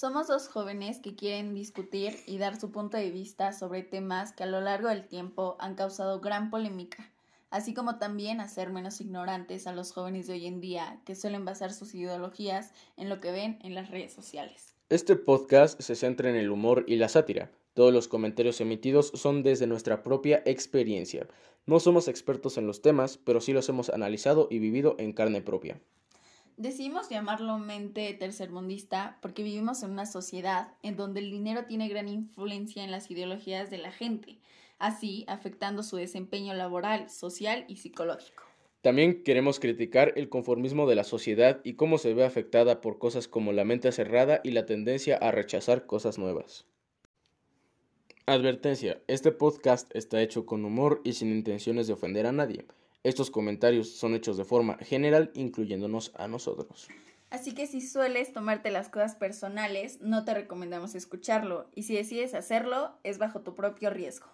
Somos dos jóvenes que quieren discutir y dar su punto de vista sobre temas que a lo largo del tiempo han causado gran polémica, así como también hacer menos ignorantes a los jóvenes de hoy en día que suelen basar sus ideologías en lo que ven en las redes sociales. Este podcast se centra en el humor y la sátira. Todos los comentarios emitidos son desde nuestra propia experiencia. No somos expertos en los temas, pero sí los hemos analizado y vivido en carne propia. Decidimos llamarlo mente tercermundista porque vivimos en una sociedad en donde el dinero tiene gran influencia en las ideologías de la gente, así afectando su desempeño laboral, social y psicológico. También queremos criticar el conformismo de la sociedad y cómo se ve afectada por cosas como la mente cerrada y la tendencia a rechazar cosas nuevas. Advertencia, este podcast está hecho con humor y sin intenciones de ofender a nadie. Estos comentarios son hechos de forma general, incluyéndonos a nosotros. Así que si sueles tomarte las cosas personales, no te recomendamos escucharlo, y si decides hacerlo, es bajo tu propio riesgo.